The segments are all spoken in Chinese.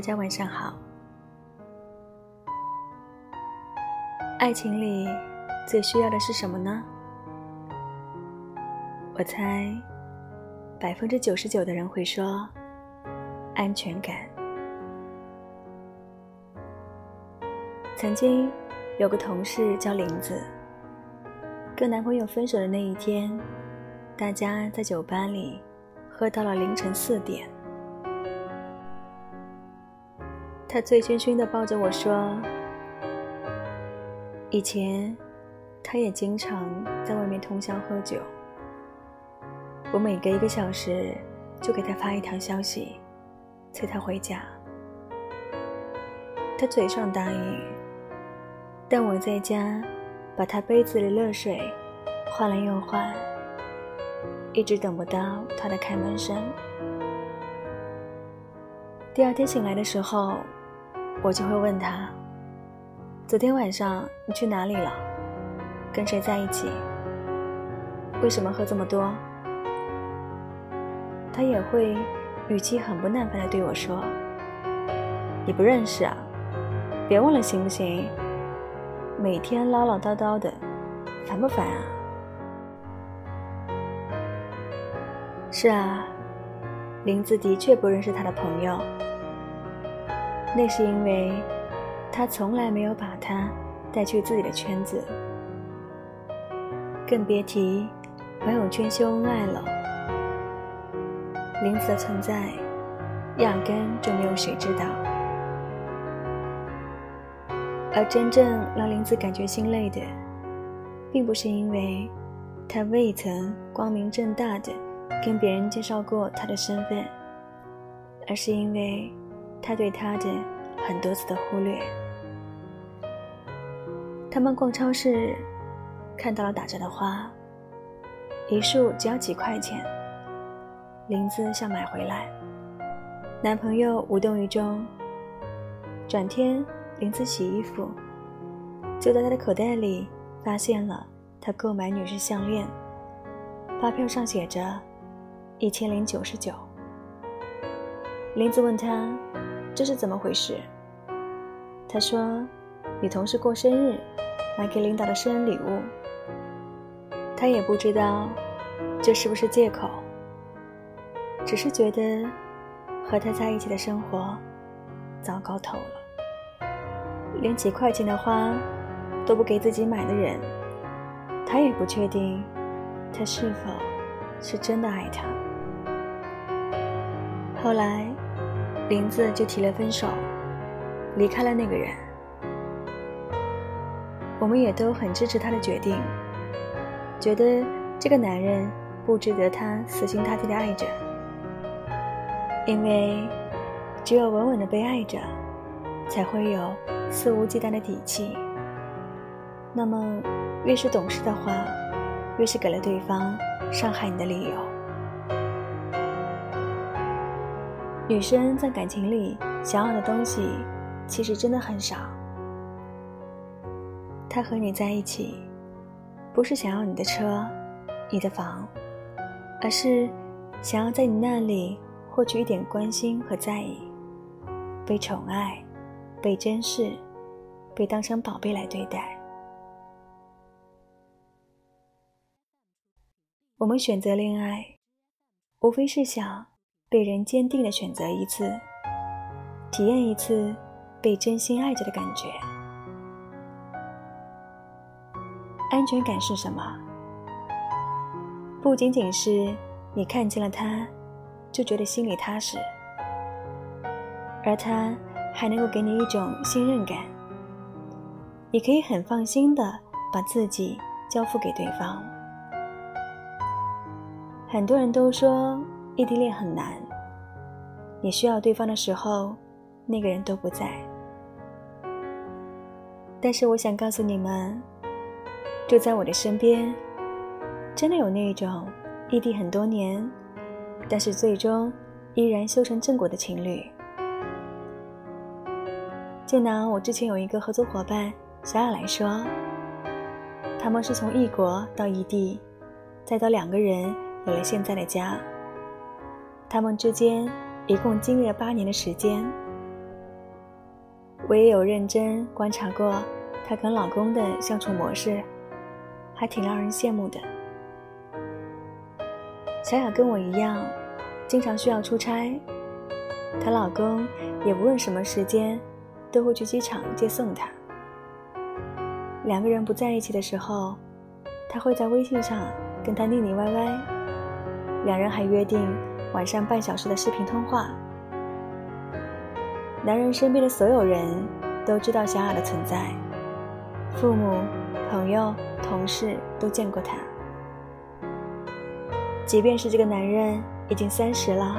大家晚上好。爱情里最需要的是什么呢？我猜，百分之九十九的人会说安全感。曾经有个同事叫林子，跟男朋友分手的那一天，大家在酒吧里喝到了凌晨四点。他醉醺醺的抱着我说：“以前，他也经常在外面通宵喝酒。我每隔一个小时就给他发一条消息，催他回家。他嘴上答应，但我在家把他杯子里热水换了又换，一直等不到他的开门声。第二天醒来的时候。”我就会问他：“昨天晚上你去哪里了？跟谁在一起？为什么喝这么多？”他也会语气很不耐烦的对我说：“你不认识啊？别问了行不行？每天唠唠叨叨的，烦不烦啊？”是啊，林子的确不认识他的朋友。那是因为，他从来没有把他带去自己的圈子，更别提朋友圈秀恩爱了。林子的存在，压根就没有谁知道。而真正让林子感觉心累的，并不是因为他未曾光明正大的跟别人介绍过他的身份，而是因为。他对他的很多次的忽略。他们逛超市，看到了打折的花，一束只要几块钱。林子想买回来，男朋友无动于衷。转天，林子洗衣服，就在他的口袋里发现了他购买女士项链，发票上写着一千零九十九。林子问他。这是怎么回事？他说：“你同事过生日，买给领导的生日礼物。”他也不知道这是不是借口，只是觉得和他在一起的生活糟糕透了。连几块钱的花都不给自己买的人，他也不确定他是否是真的爱他。后来。林子就提了分手，离开了那个人。我们也都很支持他的决定，觉得这个男人不值得他死心塌地的爱着，因为只有稳稳的被爱着，才会有肆无忌惮的底气。那么，越是懂事的话，越是给了对方伤害你的理由。女生在感情里想要的东西，其实真的很少。她和你在一起，不是想要你的车、你的房，而是想要在你那里获取一点关心和在意，被宠爱、被珍视、被当成宝贝来对待。我们选择恋爱，无非是想。被人坚定的选择一次，体验一次被真心爱着的感觉。安全感是什么？不仅仅是你看见了他，就觉得心里踏实，而他还能够给你一种信任感。你可以很放心的把自己交付给对方。很多人都说。异地恋很难，你需要对方的时候，那个人都不在。但是我想告诉你们，住在我的身边，真的有那种异地很多年，但是最终依然修成正果的情侣。就拿我之前有一个合作伙伴小雅来说，他们是从异国到异地，再到两个人有了现在的家。他们之间一共经历了八年的时间。我也有认真观察过她跟老公的相处模式，还挺让人羡慕的。小雅跟我一样，经常需要出差，她老公也无论什么时间，都会去机场接送她。两个人不在一起的时候，她会在微信上跟他腻腻歪歪，两人还约定晚上半小时的视频通话。男人身边的所有人都知道小雅的存在，父母、朋友、同事都见过她。即便是这个男人已经三十了，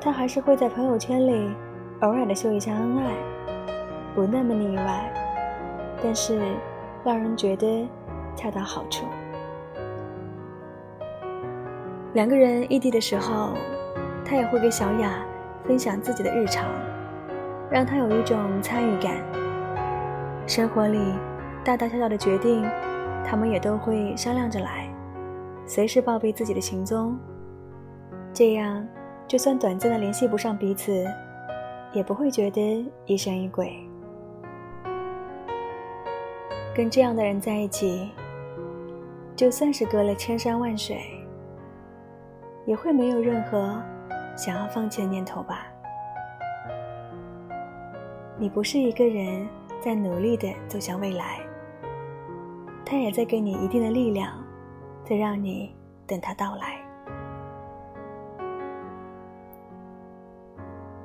他还是会在朋友圈里偶尔的秀一下恩爱，不那么腻歪，但是让人觉得恰到好处。两个人异地的时候，他也会给小雅分享自己的日常，让她有一种参与感。生活里大大小小的决定，他们也都会商量着来。随时报备自己的行踪，这样就算短暂的联系不上彼此，也不会觉得疑神疑鬼。跟这样的人在一起，就算是隔了千山万水，也会没有任何想要放弃的念头吧？你不是一个人在努力的走向未来，他也在给你一定的力量。在让你等他到来。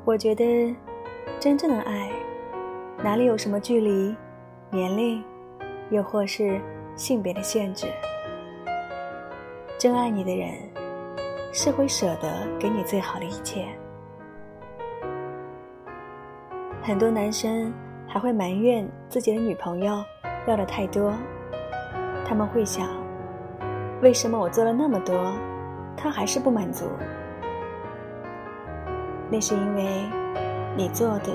我觉得，真正的爱，哪里有什么距离、年龄，又或是性别的限制？真爱你的人，是会舍得给你最好的一切。很多男生还会埋怨自己的女朋友要的太多，他们会想。为什么我做了那么多，他还是不满足？那是因为你做的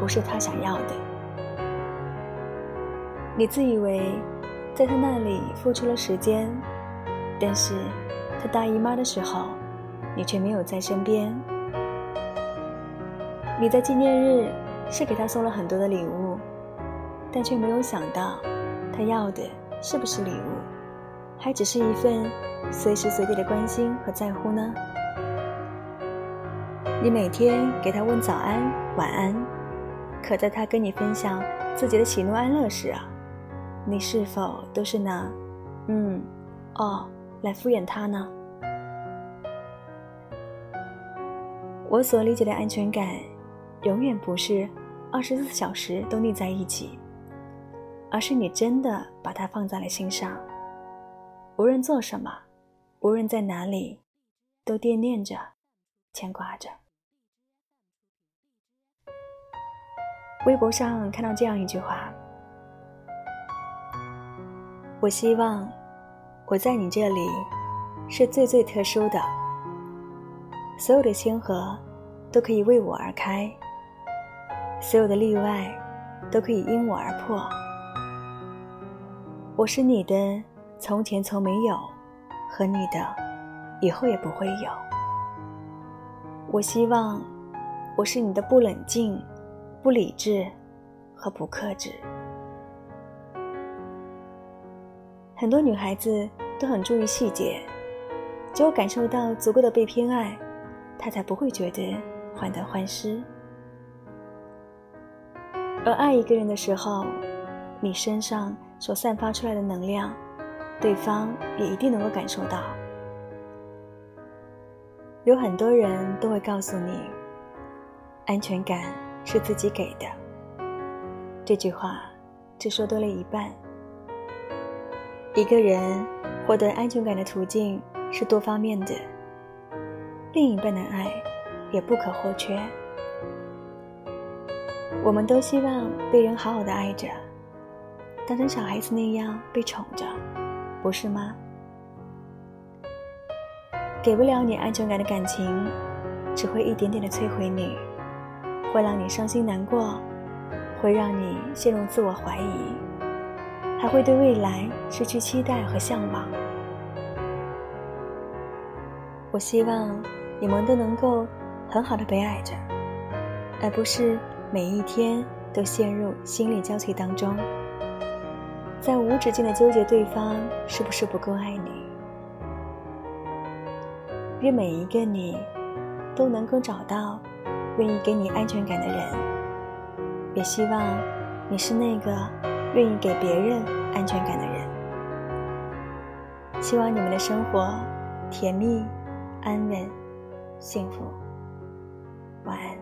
不是他想要的。你自以为在他那里付出了时间，但是他大姨妈的时候，你却没有在身边。你在纪念日是给他送了很多的礼物，但却没有想到他要的是不是礼物。还只是一份随时随地的关心和在乎呢。你每天给他问早安、晚安，可在他跟你分享自己的喜怒哀乐时啊，你是否都是那“嗯，哦”来敷衍他呢？我所理解的安全感，永远不是二十四小时都腻在一起，而是你真的把他放在了心上。无论做什么，无论在哪里，都惦念着，牵挂着。微博上看到这样一句话：“我希望我在你这里是最最特殊的，所有的星河都可以为我而开，所有的例外都可以因我而破。我是你的。”从前从没有，和你的，以后也不会有。我希望，我是你的不冷静、不理智和不克制。很多女孩子都很注意细节，只有感受到足够的被偏爱，他才不会觉得患得患失。而爱一个人的时候，你身上所散发出来的能量。对方也一定能够感受到。有很多人都会告诉你，安全感是自己给的。这句话只说多了一半。一个人获得安全感的途径是多方面的，另一半的爱也不可或缺。我们都希望被人好好的爱着，当成小孩子那样被宠着。不是吗？给不了你安全感的感情，只会一点点的摧毁你，会让你伤心难过，会让你陷入自我怀疑，还会对未来失去期待和向往。我希望你们都能够很好的被爱着，而不是每一天都陷入心力交瘁当中，在无止境的纠结对方是不是不够爱你。愿每一个你都能够找到愿意给你安全感的人，也希望你是那个愿意给别人安全感的人。希望你们的生活甜蜜、安稳、幸福。晚安。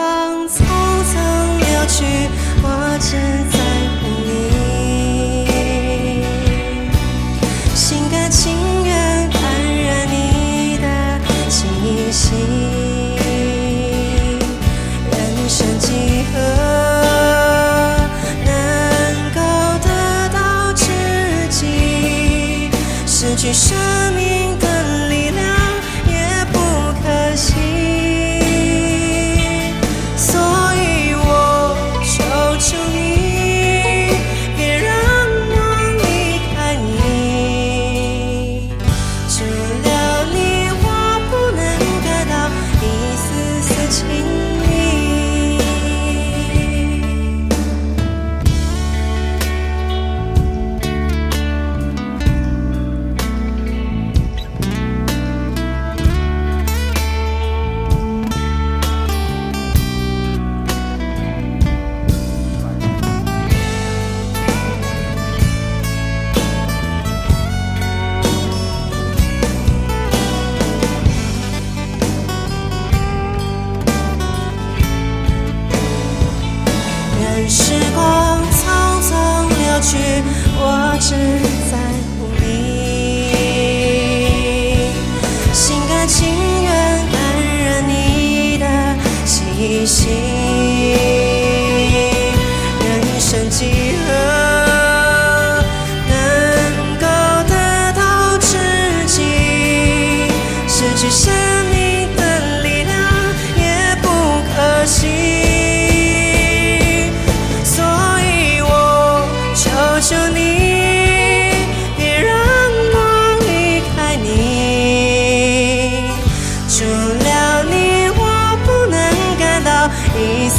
见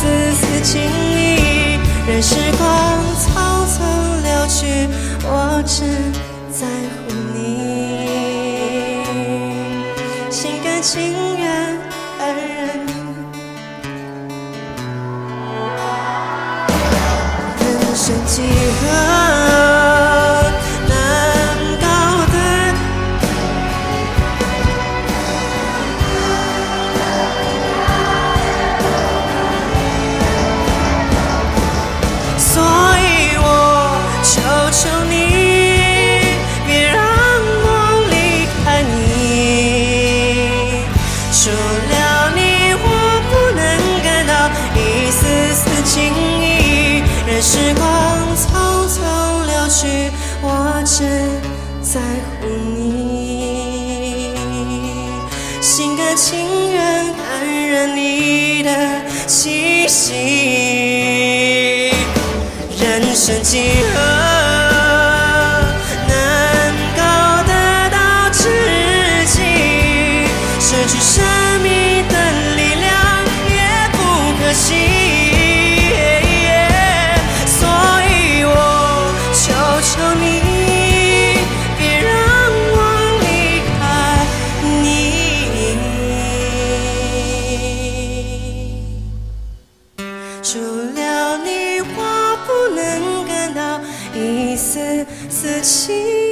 丝丝情意。任时光匆匆流去，我只在乎你，心甘情愿气息，人生几何？除了你我不能感到一丝丝情